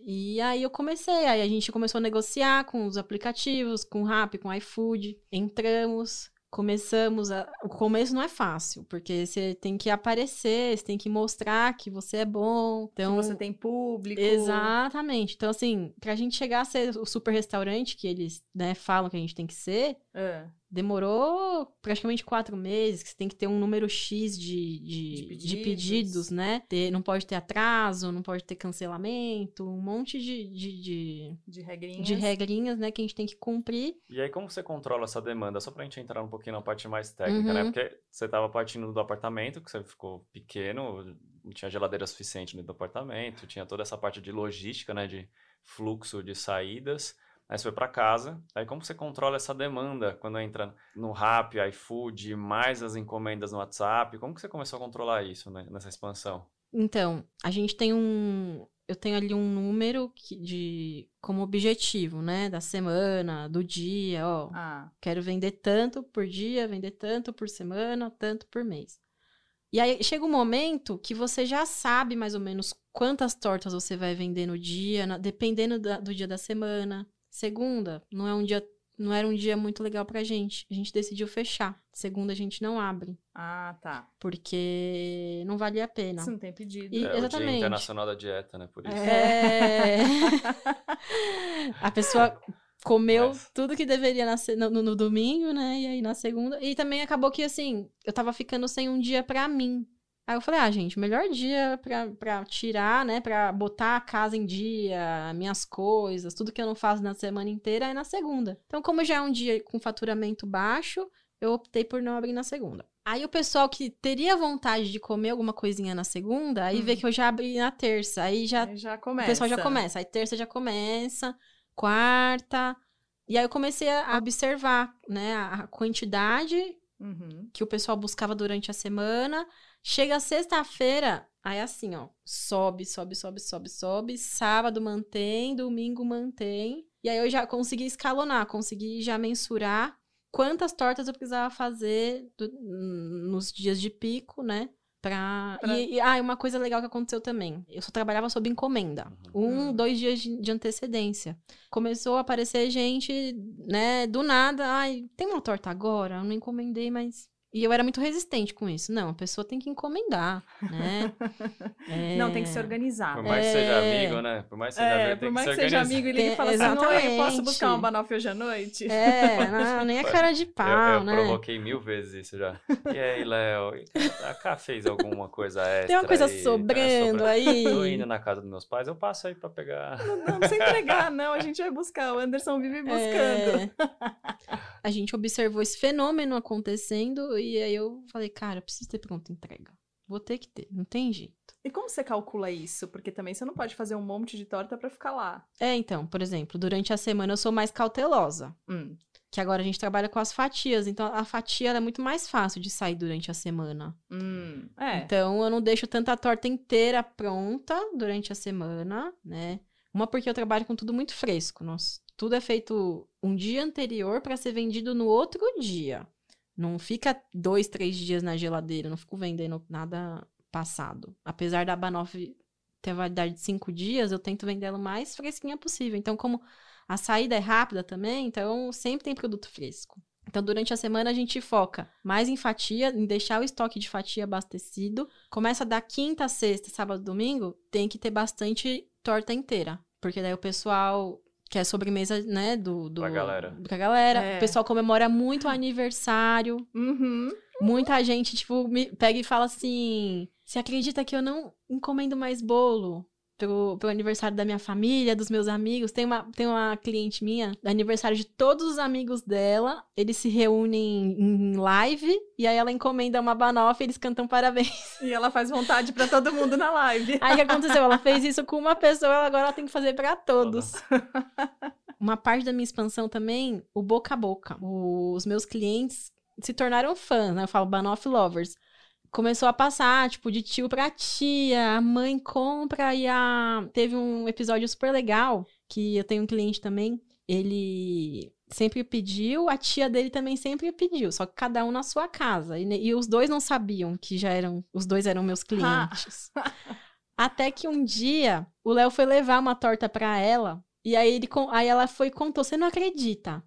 E aí eu comecei, aí a gente começou a negociar com os aplicativos, com o Rappi, com o iFood, entramos, começamos a... O começo não é fácil, porque você tem que aparecer, você tem que mostrar que você é bom. Que Então, você tem público. Exatamente. Então, assim, pra gente chegar a ser o super restaurante que eles né, falam que a gente tem que ser, É. demorou praticamente quatro meses, que você tem que ter um número X de, de, De de pedidos. pedidos, né? Ter- não pode ter atraso, não pode ter cancelamento, um monte de, de, de, De regrinhas. de regrinhas, né, que a gente tem que cumprir. E aí, como você controla essa demanda? Só pra gente entrar um pouquinho na parte mais técnica, né? Uhum. Porque você tava partindo do apartamento, que você ficou pequeno, não tinha geladeira suficiente dentro do apartamento, tinha toda essa parte de logística, né? De fluxo de saídas. Aí você foi pra casa. Aí como você controla essa demanda quando entra no Rappi, iFood, mais as encomendas no WhatsApp? Como que você começou a controlar isso né, nessa expansão? Então, a gente tem um. Eu tenho ali um número que- de como objetivo, né? Da semana, do dia, ó. Ah, Quero vender tanto por dia, vender tanto por semana, tanto por mês. E aí chega um momento que você já sabe mais ou menos quantas tortas você vai vender no dia, na- dependendo da- do dia da semana. Segunda, não é um dia, não era um dia muito legal pra gente. A gente decidiu fechar. Segunda a gente não abre, ah, tá. porque não valia a pena. Você não tem pedido. E- é o Dia exatamente. Internacional da Dieta, né? Por isso. É. a pessoa comeu Mas- tudo que deveria na se- no, no domingo, né? E aí na segunda. E também acabou que, assim, eu tava ficando sem um dia pra mim. Aí eu falei, ah, gente, o melhor dia pra, pra tirar, né? Pra botar a casa em dia, minhas coisas, tudo que eu não faço na semana inteira é na segunda. Então, como já é um dia com faturamento baixo, eu optei por não abrir na segunda. Aí o pessoal que teria vontade de comer alguma coisinha na segunda, aí vê Hum. que eu já abri na terça. Aí já Aí já o começa. pessoal já começa. Aí terça já começa, quarta. E aí eu comecei a observar, né, a quantidade Uhum. que o pessoal buscava durante a semana. Chega sexta-feira, aí assim, ó, sobe, sobe, sobe, sobe, sobe. Sábado mantém, domingo mantém. E aí eu já consegui escalonar, consegui já mensurar quantas tortas eu precisava fazer do- nos dias de pico, né? Pra... Pra- E, e, ah, e uma coisa legal que aconteceu também. Eu só trabalhava sob encomenda. Um, Hum. dois dias de, de antecedência. Começou a aparecer gente, né, do nada. Ai, tem uma torta agora? Eu não encomendei, mas. E eu era muito resistente com isso. Não, a pessoa tem que encomendar, né? É... Não, tem que se organizar. Por mais que seja É. amigo, né? Por mais que seja É, amigo, por mais que que se seja amigo, ele e É, fala assim: Oi, posso exatamente. buscar uma banoffee hoje à noite? É, não, nem a cara de pau, eu, eu né? provoquei mil vezes isso já. E aí, Léo? A Cá fez alguma coisa extra? Tem uma coisa aí? Tá sobrando aí. Tô indo na casa dos meus pais, eu passo aí pra pegar. Não, não precisa entregar, não. A gente vai buscar. O Anderson vive buscando. É. A gente observou esse fenômeno acontecendo e aí eu falei, cara, eu preciso ter pronta entrega. Vou ter que ter, não tem jeito. E como você calcula isso? Porque também você não pode fazer um monte de torta para ficar lá. É, então, por exemplo, durante a semana eu sou mais cautelosa. Hum. Que agora a gente trabalha com as fatias, então a fatia é muito mais fácil de sair durante a semana. Hum. É. Então eu não deixo tanta torta inteira pronta durante a semana, né? Uma porque eu trabalho com tudo muito fresco. Nós, tudo é feito um dia anterior para ser vendido no outro dia. Não fica dois, três dias na geladeira. Não fico vendendo nada passado. Apesar da Banoff ter validade de cinco dias, eu tento vender ela o mais fresquinha possível. Então, como a saída é rápida também, então sempre tem produto fresco. Então, durante a semana, a gente foca mais em fatia, em deixar o estoque de fatia abastecido. Começa da quinta, sexta, sábado, domingo, tem que ter bastante torta inteira. Porque daí o pessoal quer sobremesa, né, do... do Pra galera. Pra galera. É. O pessoal comemora muito o aniversário. Uhum. Muita gente, tipo, me pega e fala assim: Você acredita que eu não encomendo mais bolo pro, pro aniversário da minha família, dos meus amigos? Tem uma, tem uma cliente minha, aniversário de todos os amigos dela. Eles se reúnem em live e aí ela encomenda uma banoffee e eles cantam parabéns. E ela faz vontade para todo mundo na live. Aí o que aconteceu? Ela fez isso com uma pessoa, agora ela tem que fazer pra todos. Uma parte da minha expansão também, o boca a boca. Os meus clientes se tornaram fãs, né? Eu falo Banoff Lovers. Começou a passar, tipo, de tio pra tia, a mãe compra e a... Teve um episódio super legal, que eu tenho um cliente também, ele sempre pediu, a tia dele também sempre pediu, só que cada um na sua casa. E, e os dois não sabiam que já eram, os dois eram meus clientes. Até que um dia, o Léo foi levar uma torta pra ela, e aí, ele, aí ela foi e contou, você não acredita.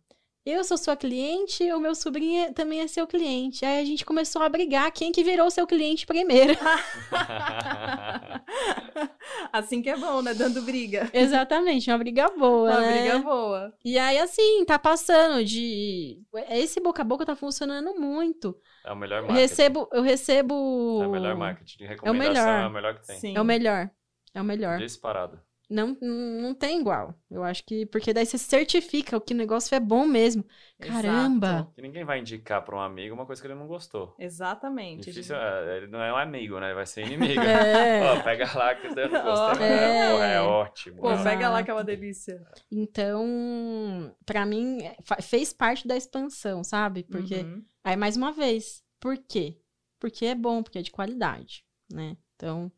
Eu sou sua cliente, o meu sobrinho é- também é seu cliente. Aí a gente começou a brigar quem que virou seu cliente primeiro. assim que é bom, né? Dando briga. Exatamente, uma briga boa, Uma né? briga boa. E aí, assim, tá passando de... Esse boca a boca tá funcionando muito. É o melhor Eu marketing. recebo... Eu recebo... É o melhor marketing. Recomendação melhor. é o melhor que tem. Sim. É o melhor. É o melhor. Disparado. Não, não tem igual. Eu acho que... Porque daí você certifica que o negócio é bom mesmo. Caramba! Exato. Que ninguém vai indicar pra um amigo uma coisa que ele não gostou. Exatamente. Difícil, é, ele não é um amigo, né? Vai ser inimigo. É. Ó, pega lá que eu não gostei. É. Porra, é ótimo. Pô, né? pega lá que é uma delícia. Então, pra mim, é, fez parte da expansão, sabe? Porque, Uhum. aí mais uma vez, por quê? Porque é bom, porque é de qualidade, né? Então,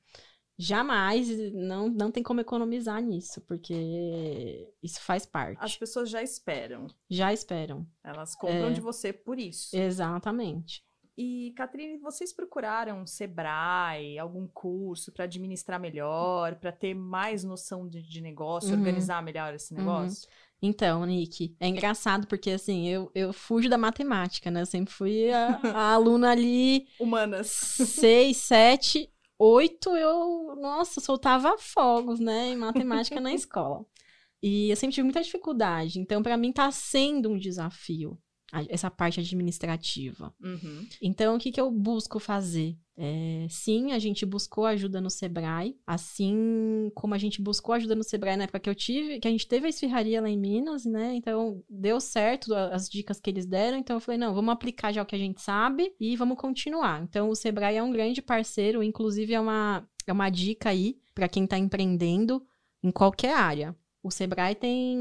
jamais não, não tem como economizar nisso, porque isso faz parte. As pessoas já esperam. Já esperam. Elas compram É. de você por isso. Exatamente. E, Catrine, vocês procuraram Sebrae, algum curso para administrar melhor, para ter mais noção de, de negócio, Uhum. organizar melhor esse negócio? Então, Nick, é engraçado porque, assim, eu, eu fujo da matemática, né? Eu sempre fui a, a aluna ali Humanas. seis, sete, oito, eu, nossa, soltava fogos, né, em matemática na escola. E eu sempre tive muita dificuldade. Então, para mim, tá sendo um desafio essa parte administrativa. Uhum. Então, o que, que eu busco fazer? É, sim, a gente buscou ajuda no Sebrae, assim como a gente buscou ajuda no Sebrae na época que eu tive, que a gente teve a esfirraria lá em Minas, né? Então, deu certo as dicas que eles deram, então eu falei, não, vamos aplicar já o que a gente sabe e vamos continuar. Então, o Sebrae é um grande parceiro, inclusive é uma, é uma dica aí para quem está empreendendo em qualquer área. O Sebrae tem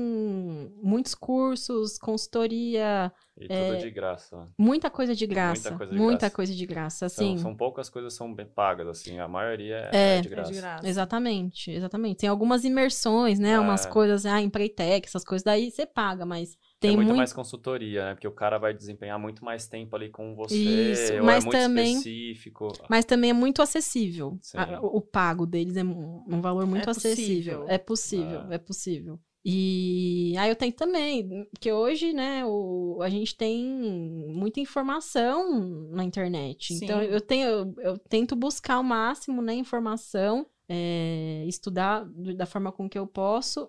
muitos cursos, consultoria, E tudo É, de graça. muita coisa de graça. coisa de muita graça. coisa de graça, assim. são poucas coisas que são bem pagas, assim. A maioria é, É. de É graça. de graça. Exatamente, exatamente. Tem algumas imersões, né? Umas É. coisas, ah, Empreitec, essas coisas daí você paga, mas tem é muito muito. mais consultoria, né? Porque o cara vai desempenhar muito mais tempo ali com você. Isso, ou mas é muito também- específico. Mas também é muito acessível. A- o, pago deles é um, um valor muito É acessível. possível. É possível, É. é possível. E aí eu tenho também, que hoje, né, o, a gente tem muita informação na internet. Sim. Então eu tenho, eu, eu tento buscar o máximo, né, informação, é, estudar da forma com que eu posso.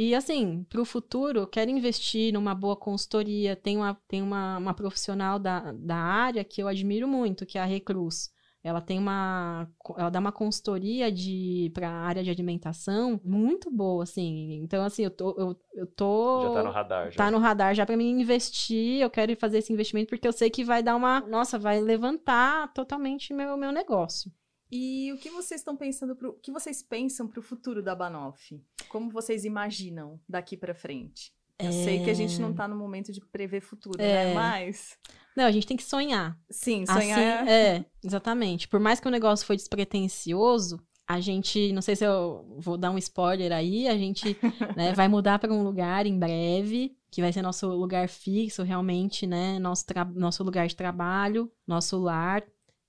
E assim, para o futuro, eu quero investir numa boa consultoria. Tem uma, tem uma, uma profissional da, da área que eu admiro muito, que é a Recruz. Ela tem uma. Ela dá uma consultoria de para a área de alimentação muito boa, assim. Então, assim, eu tô. Eu, eu tô Já tá no radar. Já. tá no radar já para mim investir. Eu quero fazer esse investimento porque eu sei que vai dar uma. Nossa, vai levantar totalmente meu, meu negócio. E o que vocês estão pensando pro, o que vocês pensam para o futuro da Banoff? Como vocês imaginam daqui para frente? Eu é... sei que a gente não está no momento de prever futuro, né? é... né? Mas não, a gente tem que sonhar. Sim, sonhar. Assim, é... é, exatamente. Por mais que o negócio foi despretensioso, a gente, não sei se eu vou dar um spoiler aí, a gente né, vai mudar para um lugar em breve, que vai ser nosso lugar fixo, realmente, né? Nosso, nosso lugar de trabalho, nosso lar.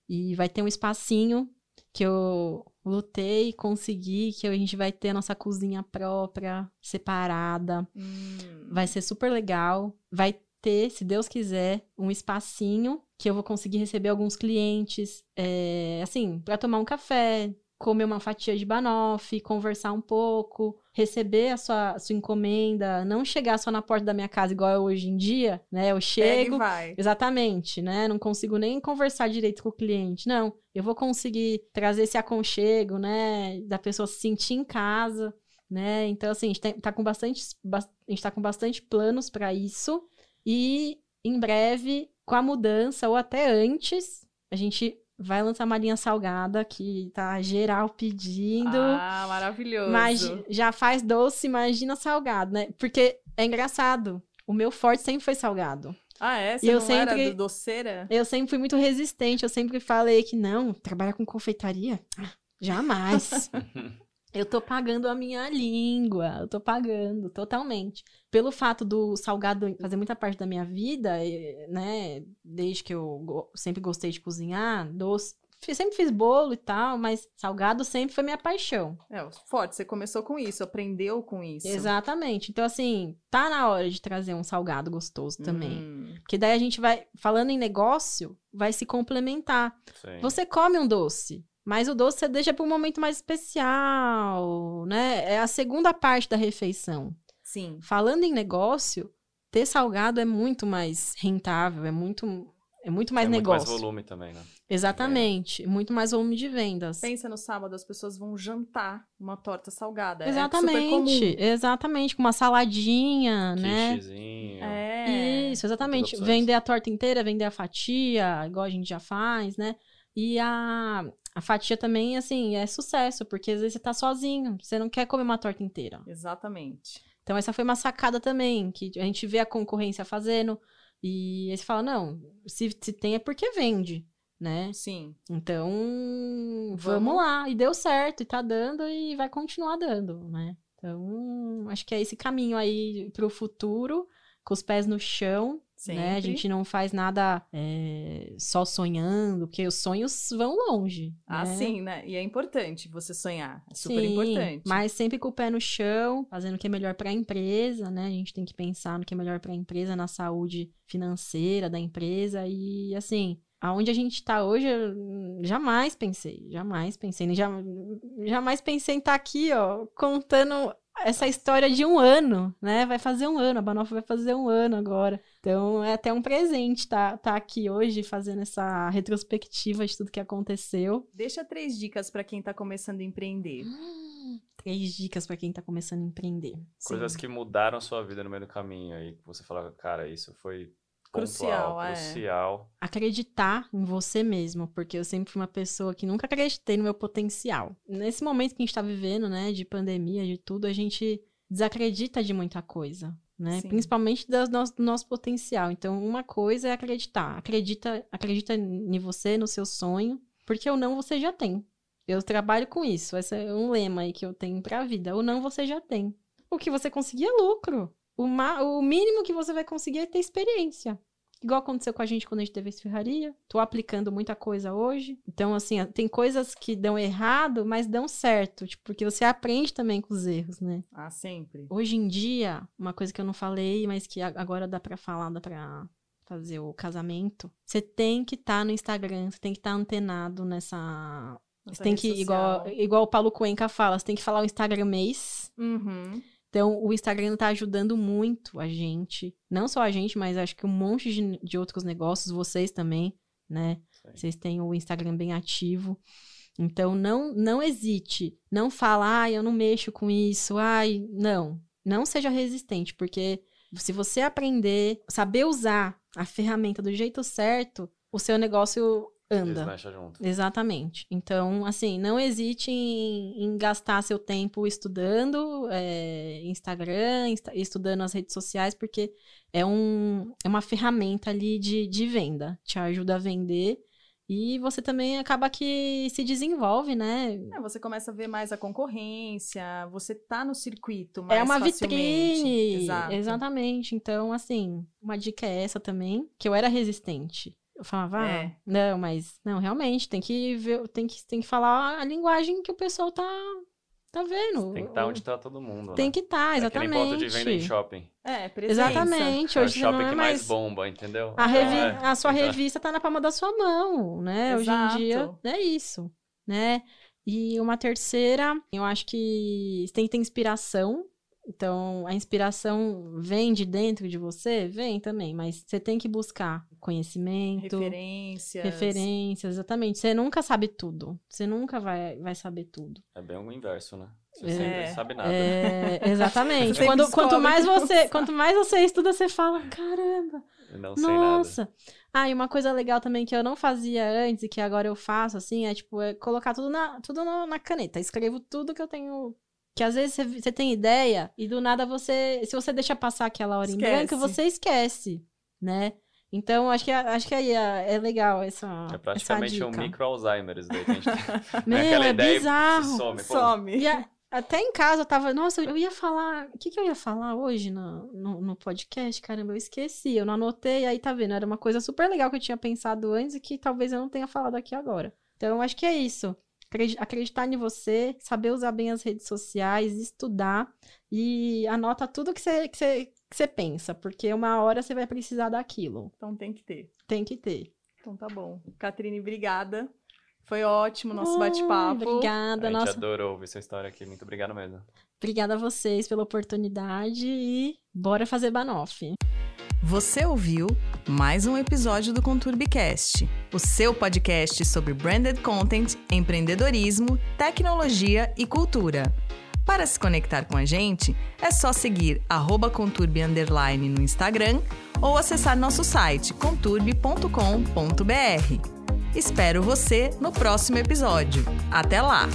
E vai ter um espacinho que eu lutei, consegui, que a gente vai ter a nossa cozinha própria, separada. Hum. Vai ser super legal. Vai ter, se Deus quiser, um espacinho que eu vou conseguir receber alguns clientes, é, assim, para tomar um café, comer uma fatia de banoffee, conversar um pouco, receber a sua, a sua encomenda, não chegar só na porta da minha casa igual é hoje em dia, né? Eu chego, vai. exatamente, né? Não consigo nem conversar direito com o cliente. Não, eu vou conseguir trazer esse aconchego, né, da pessoa se sentir em casa, né? Então assim, a gente tá com bastante a gente tá com bastante planos para isso e em breve, com a mudança ou até antes, a gente vai lançar uma linha salgada que tá geral pedindo. Ah, maravilhoso. Mas já faz doce, imagina salgado, né? Porque é engraçado. O meu forte sempre foi salgado. Ah, é? Você e eu sempre, era doceira? Eu sempre fui muito resistente. Eu sempre falei que não, trabalhar com confeitaria? Ah, jamais. eu tô pagando a minha língua. Eu tô pagando totalmente. Pelo fato do salgado fazer muita parte da minha vida, né? Desde que eu sempre gostei de cozinhar, doce. Sempre fiz bolo e tal, mas salgado sempre foi minha paixão. É, forte, você começou com isso, aprendeu com isso. Exatamente. Então, assim, tá na hora de trazer um salgado gostoso também. Hum. Porque daí a gente vai, falando em negócio, vai se complementar. Sim. Você come um doce, mas o doce você deixa para um momento mais especial, né? É a segunda parte da refeição. Sim. Falando em negócio, ter salgado é muito mais rentável, é muito é muito mais é negócio. Muito mais volume também, né? Exatamente. É. Muito mais volume de vendas. Pensa no sábado, as pessoas vão jantar uma torta salgada. Exatamente. É exatamente. Com uma saladinha, Quichezinho. né? É. Isso, exatamente. Vender a torta inteira, vender a fatia, igual a gente já faz, né? E a, a fatia também, assim, é sucesso, porque às vezes você tá sozinho, você não quer comer uma torta inteira. Exatamente. Então, essa foi uma sacada também, que a gente vê a concorrência fazendo, e aí você fala, não, se, se tem é porque vende, né? Sim. Então, vamos. vamos lá, e deu certo, e tá dando, e vai continuar dando, né? Então, acho que é esse caminho aí pro futuro, com os pés no chão, Sempre. Né? A gente não faz nada é, só sonhando, porque os sonhos vão longe. Ah, né? sim, né? E é importante você sonhar. É super sim, importante. Mas sempre com o pé no chão, fazendo o que é melhor para a empresa, né? A gente tem que pensar no que é melhor para a empresa, na saúde financeira da empresa. E assim, aonde a gente está hoje, eu jamais pensei, jamais pensei, já, jamais pensei em estar tá aqui, ó, contando essa história de um ano, né? Vai fazer um ano, a Banoff vai fazer um ano agora. Então é até um presente tá, tá aqui hoje fazendo essa retrospectiva de tudo que aconteceu. Deixa três dicas para quem tá começando a empreender. três dicas para quem tá começando a empreender. Coisas Sim. que mudaram a sua vida no meio do caminho aí, que você fala, cara, isso foi Crucial, pontual, é. crucial. Acreditar em você mesmo, porque eu sempre fui uma pessoa que nunca acreditei no meu potencial. Nesse momento que a gente tá vivendo, né, de pandemia, de tudo, a gente desacredita de muita coisa, né? Sim. Principalmente do nosso, do nosso potencial. Então, uma coisa é acreditar. Acredita, acredita em você, no seu sonho, porque o não você já tem. Eu trabalho com isso. Esse é um lema aí que eu tenho pra vida. O não você já tem. O que você conseguir é lucro. O, o mínimo que você vai conseguir é ter experiência. Igual aconteceu com a gente quando a gente teve esse ferraria. Tô aplicando muita coisa hoje. Então, assim, tem coisas que dão errado, mas dão certo. Tipo, porque você aprende também com os erros, né? Ah, sempre. Hoje em dia, uma coisa que eu não falei, mas que agora dá pra falar, dá pra fazer o casamento. Você tem que estar tá no Instagram, você tem que estar tá antenado nessa. Você tem que, igual, igual o Paulo Cuenca fala, você tem que falar o Instagram mês. Uhum. Então, o Instagram está ajudando muito a gente. Não só a gente, mas acho que um monte de, de outros negócios, vocês também, né? Sim. Vocês têm o Instagram bem ativo. Então, não, não hesite. Não fala, ai, eu não mexo com isso. Ai, não. Não seja resistente, porque se você aprender, saber usar a ferramenta do jeito certo, o seu negócio anda. Deslancha junto. Exatamente. Então, assim, não hesite em, em gastar seu tempo estudando é, Instagram, insta- estudando as redes sociais, porque é, um, é uma ferramenta ali de, de venda. Te ajuda a vender e você também acaba que se desenvolve, né? É, você começa a ver mais a concorrência, você tá no circuito mais É uma facilmente. vitrine. Exato. Exatamente. Então, assim, uma dica é essa também, que eu era resistente. Eu falava, ah, É. não, mas não, realmente, tem que ver, tem que, tem que falar a linguagem que o pessoal tá, tá vendo. Tem que estar onde tá todo mundo, Tem né? que estar, É exatamente. aquele ponto de venda em shopping. É, presença. Exatamente. É o Hoje você shopping não é que mais. mais bomba, entendeu? A, revi- É, a sua então- revista tá na palma da sua mão, né? Hoje em Exato. dia é isso, né? E uma terceira, eu acho que você tem que ter inspiração. Então, a inspiração vem de dentro de você? Vem também, mas você tem que buscar conhecimento, Referências. referências, exatamente. Você nunca sabe tudo. Você nunca vai, vai saber tudo. É bem o inverso, né? Você É. sempre sabe nada. É, exatamente. Você Quando, quanto, mais você, quanto mais você estuda, você fala, caramba, Eu não sei nada. nossa. Ah, e uma coisa legal também que eu não fazia antes e que agora eu faço, assim, é tipo, é colocar tudo na, tudo na, na caneta. Escrevo tudo que eu tenho. Que às vezes você, tem ideia e do nada você. Se você deixa passar aquela hora em branco, Esquece. você esquece, né? Então, acho que, acho que aí é, é legal essa. É praticamente essa um dica. micro Alzheimer isso daí que a gente tem. Meu, Aquela é ideia bizarro. Some. Some. E a- até em casa eu tava, nossa, eu ia falar, o que que eu ia falar hoje no, no, no podcast? Caramba, eu esqueci, eu não anotei, aí tá vendo, era uma coisa super legal que eu tinha pensado antes e que talvez eu não tenha falado aqui agora. Então, acho que é isso. Acredi- Acreditar em você, saber usar bem as redes sociais, estudar e anota tudo que você, que você, que você pensa, porque uma hora você vai precisar daquilo. Então tem que ter. Tem que ter. Então tá bom. Catrine, obrigada. Foi ótimo o nosso Ai, bate-papo. A Obrigada, gente nossa. adorou ouvir sua história aqui. Muito obrigado mesmo. Obrigada a vocês pela oportunidade e bora fazer Banoff. Você ouviu mais um episódio do Conturbicast, o seu podcast sobre branded content, empreendedorismo, tecnologia e cultura. Para se conectar com a gente, é só seguir conturbe no Instagram ou acessar nosso site conturbe.com.br. Espero você no próximo episódio. Até lá!